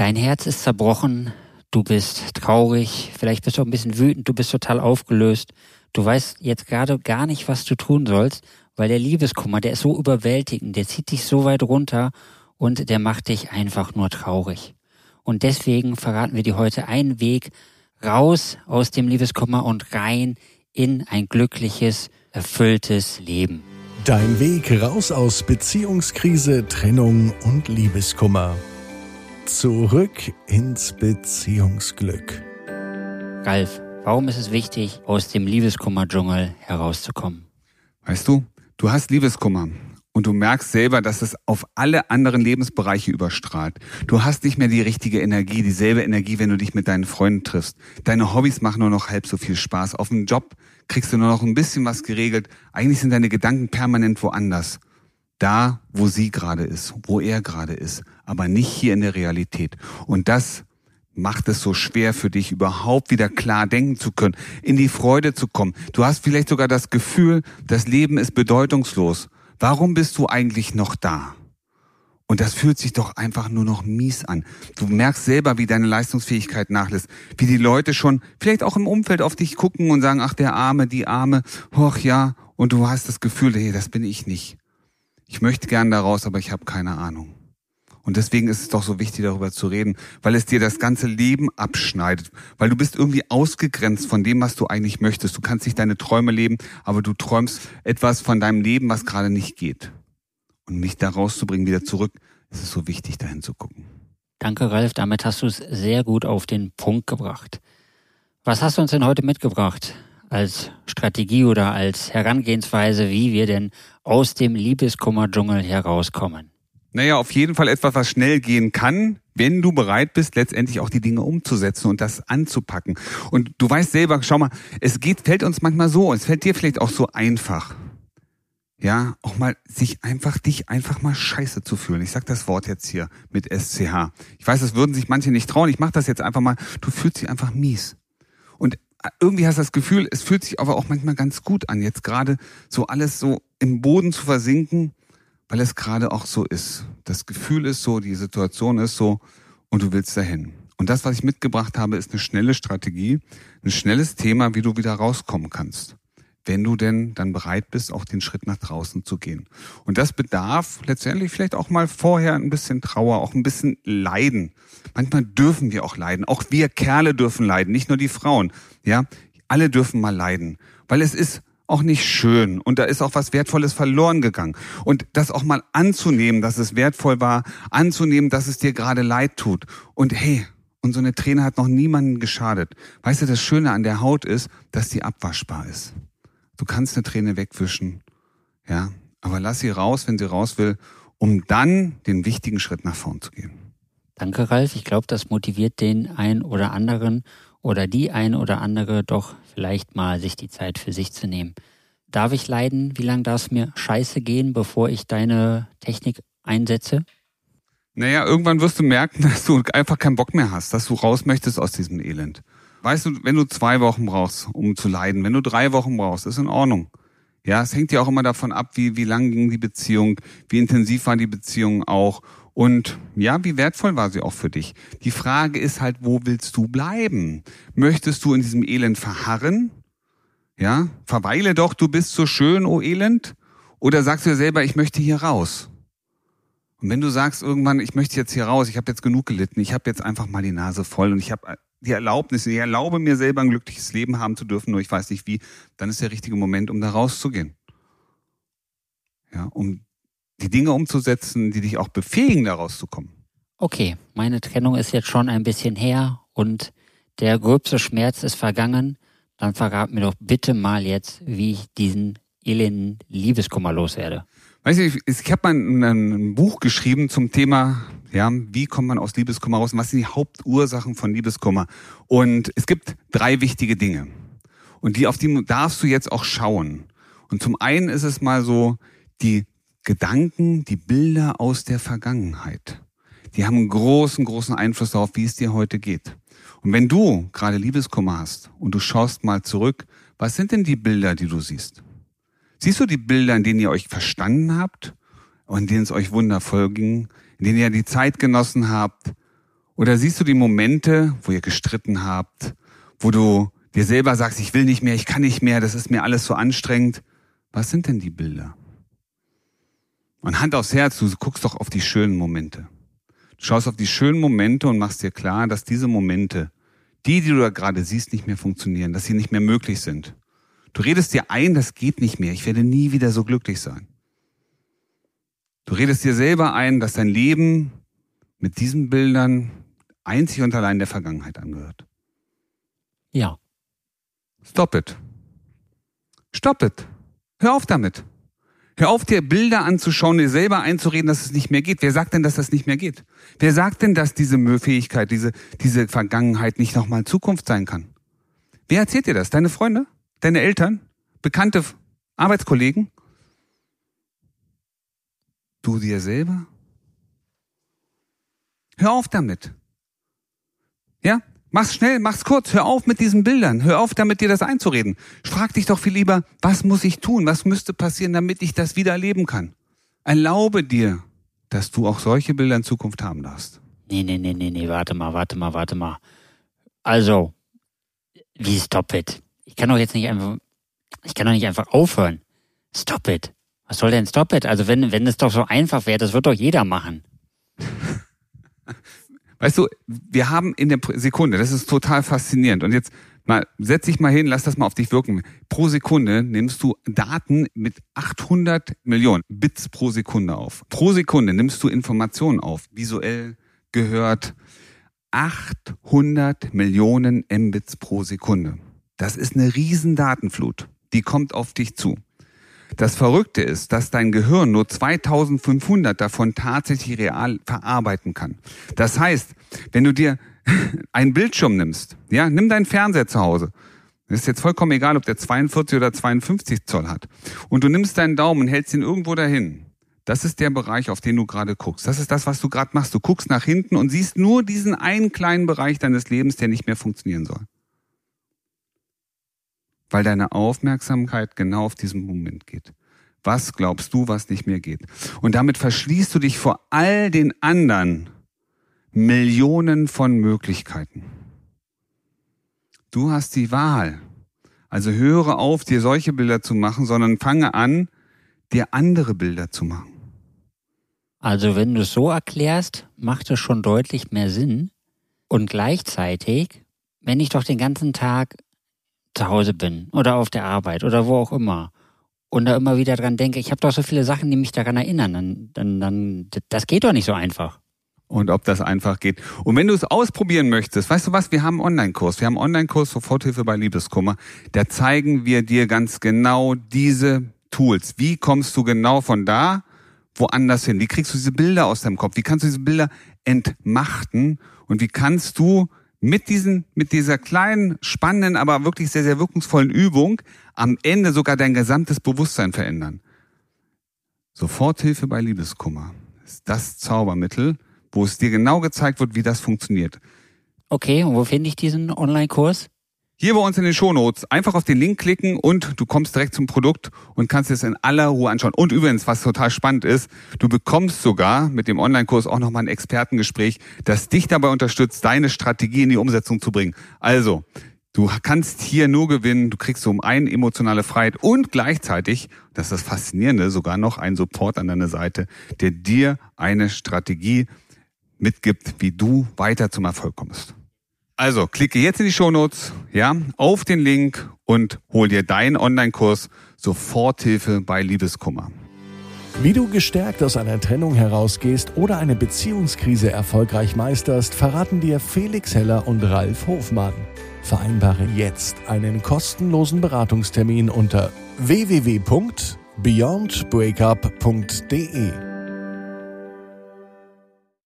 Dein Herz ist zerbrochen, du bist traurig, vielleicht bist du auch ein bisschen wütend, du bist total aufgelöst. Du weißt jetzt gerade gar nicht, was du tun sollst, weil der Liebeskummer, der ist so überwältigend, der zieht dich so weit runter und der macht dich einfach nur traurig. Und deswegen verraten wir dir heute einen Weg raus aus dem Liebeskummer und rein in ein glückliches, erfülltes Leben. Dein Weg raus aus Beziehungskrise, Trennung und Liebeskummer. Zurück ins Beziehungsglück. Ralf, warum ist es wichtig, aus dem Liebeskummer-Dschungel herauszukommen? Weißt du, du hast Liebeskummer und du merkst selber, dass es auf alle anderen Lebensbereiche überstrahlt. Du hast nicht mehr die richtige Energie, dieselbe Energie, wenn du dich mit deinen Freunden triffst. Deine Hobbys machen nur noch halb so viel Spaß. Auf dem Job kriegst du nur noch ein bisschen was geregelt. Eigentlich sind deine Gedanken permanent woanders da, wo sie gerade ist, wo er gerade ist, aber nicht hier in der Realität. Und das macht es so schwer für dich, überhaupt wieder klar denken zu können, in die Freude zu kommen. Du hast vielleicht sogar das Gefühl, das Leben ist bedeutungslos. Warum bist du eigentlich noch da? Und das fühlt sich doch einfach nur noch mies an. Du merkst selber, wie deine Leistungsfähigkeit nachlässt, wie die Leute schon vielleicht auch im Umfeld auf dich gucken und sagen, ach der Arme, die Arme, hoch ja, und du hast das Gefühl, hey, das bin ich nicht ich möchte gern daraus, aber ich habe keine Ahnung. Und deswegen ist es doch so wichtig, darüber zu reden, weil es dir das ganze Leben abschneidet, weil du bist irgendwie ausgegrenzt von dem, was du eigentlich möchtest. Du kannst nicht deine Träume leben, aber du träumst etwas von deinem Leben, was gerade nicht geht. Und mich da rauszubringen, wieder zurück, ist es so wichtig, dahin zu gucken. Danke, Ralf. Damit hast du es sehr gut auf den Punkt gebracht. Was hast du uns denn heute mitgebracht? Als Strategie oder als Herangehensweise, wie wir denn aus dem Liebeskummer-Dschungel herauskommen? Naja, auf jeden Fall etwas, was schnell gehen kann, wenn du bereit bist, letztendlich auch die Dinge umzusetzen und das anzupacken. Und du weißt selber, schau mal, es geht, fällt uns manchmal so, es fällt dir vielleicht auch so einfach. Ja, auch mal sich einfach, dich einfach mal scheiße zu fühlen. Ich sag das Wort jetzt hier mit SCH. Ich weiß, das würden sich manche nicht trauen. Ich mach das jetzt einfach mal. Du fühlst dich einfach mies. Und irgendwie hast du das Gefühl, es fühlt sich aber auch manchmal ganz gut an, jetzt gerade so alles so im Boden zu versinken, weil es gerade auch so ist. Das Gefühl ist so, die Situation ist so und du willst dahin. Und das, was ich mitgebracht habe, ist eine schnelle Strategie, ein schnelles Thema, wie du wieder rauskommen kannst. Wenn du denn dann bereit bist, auch den Schritt nach draußen zu gehen. Und das bedarf letztendlich vielleicht auch mal vorher ein bisschen Trauer, auch ein bisschen Leiden. Manchmal dürfen wir auch leiden. Auch wir Kerle dürfen leiden, nicht nur die Frauen. Ja, alle dürfen mal leiden, weil es ist auch nicht schön und da ist auch was Wertvolles verloren gegangen. Und das auch mal anzunehmen, dass es wertvoll war, anzunehmen, dass es dir gerade leid tut. Und hey, und so eine Träne hat noch niemanden geschadet. Weißt du, das Schöne an der Haut ist, dass die abwaschbar ist. Du kannst eine Träne wegwischen, ja, aber lass sie raus, wenn sie raus will, um dann den wichtigen Schritt nach vorn zu gehen. Danke, Ralf. Ich glaube, das motiviert den einen oder anderen oder die ein oder andere doch vielleicht mal sich die Zeit für sich zu nehmen. Darf ich leiden? Wie lange darf es mir scheiße gehen, bevor ich deine Technik einsetze? Naja, irgendwann wirst du merken, dass du einfach keinen Bock mehr hast, dass du raus möchtest aus diesem Elend. Weißt du, wenn du zwei Wochen brauchst, um zu leiden, wenn du drei Wochen brauchst, ist in Ordnung. Ja, es hängt ja auch immer davon ab, wie, wie lang ging die Beziehung, wie intensiv war die Beziehung auch und ja, wie wertvoll war sie auch für dich? Die Frage ist halt, wo willst du bleiben? Möchtest du in diesem Elend verharren? Ja, verweile doch, du bist so schön, oh Elend. Oder sagst du dir selber, ich möchte hier raus? Und wenn du sagst irgendwann, ich möchte jetzt hier raus, ich habe jetzt genug gelitten, ich habe jetzt einfach mal die Nase voll und ich habe die Erlaubnis, ich erlaube mir selber ein glückliches Leben haben zu dürfen, nur ich weiß nicht wie, dann ist der richtige Moment, um da rauszugehen. Ja, um die Dinge umzusetzen, die dich auch befähigen, daraus zu kommen. Okay, meine Trennung ist jetzt schon ein bisschen her und der gröbste Schmerz ist vergangen. Dann verrat mir doch bitte mal jetzt, wie ich diesen elenden Liebeskummer loswerde. Weißt du, ich, ich habe mal ein, ein, Buch geschrieben zum Thema, ja, wie kommt man aus Liebeskummer raus und was sind die Hauptursachen von Liebeskummer? Und es gibt drei wichtige Dinge. Und die, auf die darfst du jetzt auch schauen. Und zum einen ist es mal so, die Gedanken, die Bilder aus der Vergangenheit, die haben einen großen, großen Einfluss darauf, wie es dir heute geht. Und wenn du gerade Liebeskummer hast und du schaust mal zurück, was sind denn die Bilder, die du siehst? Siehst du die Bilder, in denen ihr euch verstanden habt und in denen es euch wundervoll ging, in denen ihr die Zeit genossen habt Oder siehst du die Momente, wo ihr gestritten habt, wo du dir selber sagst, ich will nicht mehr, ich kann nicht mehr, das ist mir alles so anstrengend? Was sind denn die Bilder? Und Hand aufs Herz, du guckst doch auf die schönen Momente. Du schaust auf die schönen Momente und machst dir klar, dass diese Momente, die, die du da gerade siehst, nicht mehr funktionieren, dass sie nicht mehr möglich sind. Du redest dir ein, das geht nicht mehr, ich werde nie wieder so glücklich sein. Du redest dir selber ein, dass dein Leben mit diesen Bildern einzig und allein der Vergangenheit angehört. Ja. Stop it. Stop it. Hör auf damit. Hör auf, dir Bilder anzuschauen, dir selber einzureden, dass es nicht mehr geht. Wer sagt denn, dass das nicht mehr geht? Wer sagt denn, dass diese Fähigkeit, diese, diese Vergangenheit nicht nochmal Zukunft sein kann? Wer erzählt dir das? Deine Freunde? Deine Eltern? Bekannte Arbeitskollegen? Du dir selber? Hör auf damit. Ja? Mach's schnell, mach's kurz, hör auf mit diesen Bildern, hör auf damit dir das einzureden. Frag dich doch viel lieber, was muss ich tun, was müsste passieren, damit ich das wieder erleben kann. Erlaube dir, dass du auch solche Bilder in Zukunft haben darfst. Nee, nee, nee, nee, nee, warte mal, warte mal, warte mal. Also, wie stop it? Ich kann doch jetzt nicht einfach, ich kann doch nicht einfach aufhören. Stop it. Was soll denn stop it? Also wenn, wenn es doch so einfach wäre, das wird doch jeder machen. Weißt du, wir haben in der Sekunde, das ist total faszinierend. Und jetzt mal, setz dich mal hin, lass das mal auf dich wirken. Pro Sekunde nimmst du Daten mit 800 Millionen Bits pro Sekunde auf. Pro Sekunde nimmst du Informationen auf, visuell, gehört. 800 Millionen Mbits pro Sekunde. Das ist eine riesen Datenflut. Die kommt auf dich zu. Das Verrückte ist, dass dein Gehirn nur 2500 davon tatsächlich real verarbeiten kann. Das heißt, wenn du dir einen Bildschirm nimmst, ja, nimm deinen Fernseher zu Hause. Ist jetzt vollkommen egal, ob der 42 oder 52 Zoll hat. Und du nimmst deinen Daumen und hältst ihn irgendwo dahin. Das ist der Bereich, auf den du gerade guckst. Das ist das, was du gerade machst. Du guckst nach hinten und siehst nur diesen einen kleinen Bereich deines Lebens, der nicht mehr funktionieren soll weil deine Aufmerksamkeit genau auf diesen Moment geht. Was glaubst du, was nicht mehr geht? Und damit verschließt du dich vor all den anderen Millionen von Möglichkeiten. Du hast die Wahl. Also höre auf, dir solche Bilder zu machen, sondern fange an, dir andere Bilder zu machen. Also wenn du es so erklärst, macht es schon deutlich mehr Sinn. Und gleichzeitig, wenn ich doch den ganzen Tag zu Hause bin oder auf der Arbeit oder wo auch immer und da immer wieder dran denke, ich habe doch so viele Sachen, die mich daran erinnern, dann, dann, dann, das geht doch nicht so einfach. Und ob das einfach geht. Und wenn du es ausprobieren möchtest, weißt du was, wir haben einen Online-Kurs. Wir haben einen Online-Kurs Soforthilfe bei Liebeskummer. Da zeigen wir dir ganz genau diese Tools. Wie kommst du genau von da woanders hin? Wie kriegst du diese Bilder aus deinem Kopf? Wie kannst du diese Bilder entmachten? Und wie kannst du mit diesen, mit dieser kleinen, spannenden, aber wirklich sehr, sehr wirkungsvollen Übung am Ende sogar dein gesamtes Bewusstsein verändern. Soforthilfe bei Liebeskummer ist das Zaubermittel, wo es dir genau gezeigt wird, wie das funktioniert. Okay, und wo finde ich diesen Online-Kurs? Hier bei uns in den Shownotes einfach auf den Link klicken und du kommst direkt zum Produkt und kannst es in aller Ruhe anschauen. Und übrigens, was total spannend ist, du bekommst sogar mit dem Online-Kurs auch nochmal ein Expertengespräch, das dich dabei unterstützt, deine Strategie in die Umsetzung zu bringen. Also, du kannst hier nur gewinnen, du kriegst um einen emotionale Freiheit und gleichzeitig, das ist das Faszinierende, sogar noch einen Support an deiner Seite, der dir eine Strategie mitgibt, wie du weiter zum Erfolg kommst. Also klicke jetzt in die Shownotes, ja, auf den Link und hol dir deinen Online-Kurs Soforthilfe bei Liebeskummer. Wie du gestärkt aus einer Trennung herausgehst oder eine Beziehungskrise erfolgreich meisterst, verraten dir Felix Heller und Ralf Hofmann. Vereinbare jetzt einen kostenlosen Beratungstermin unter www.beyondbreakup.de.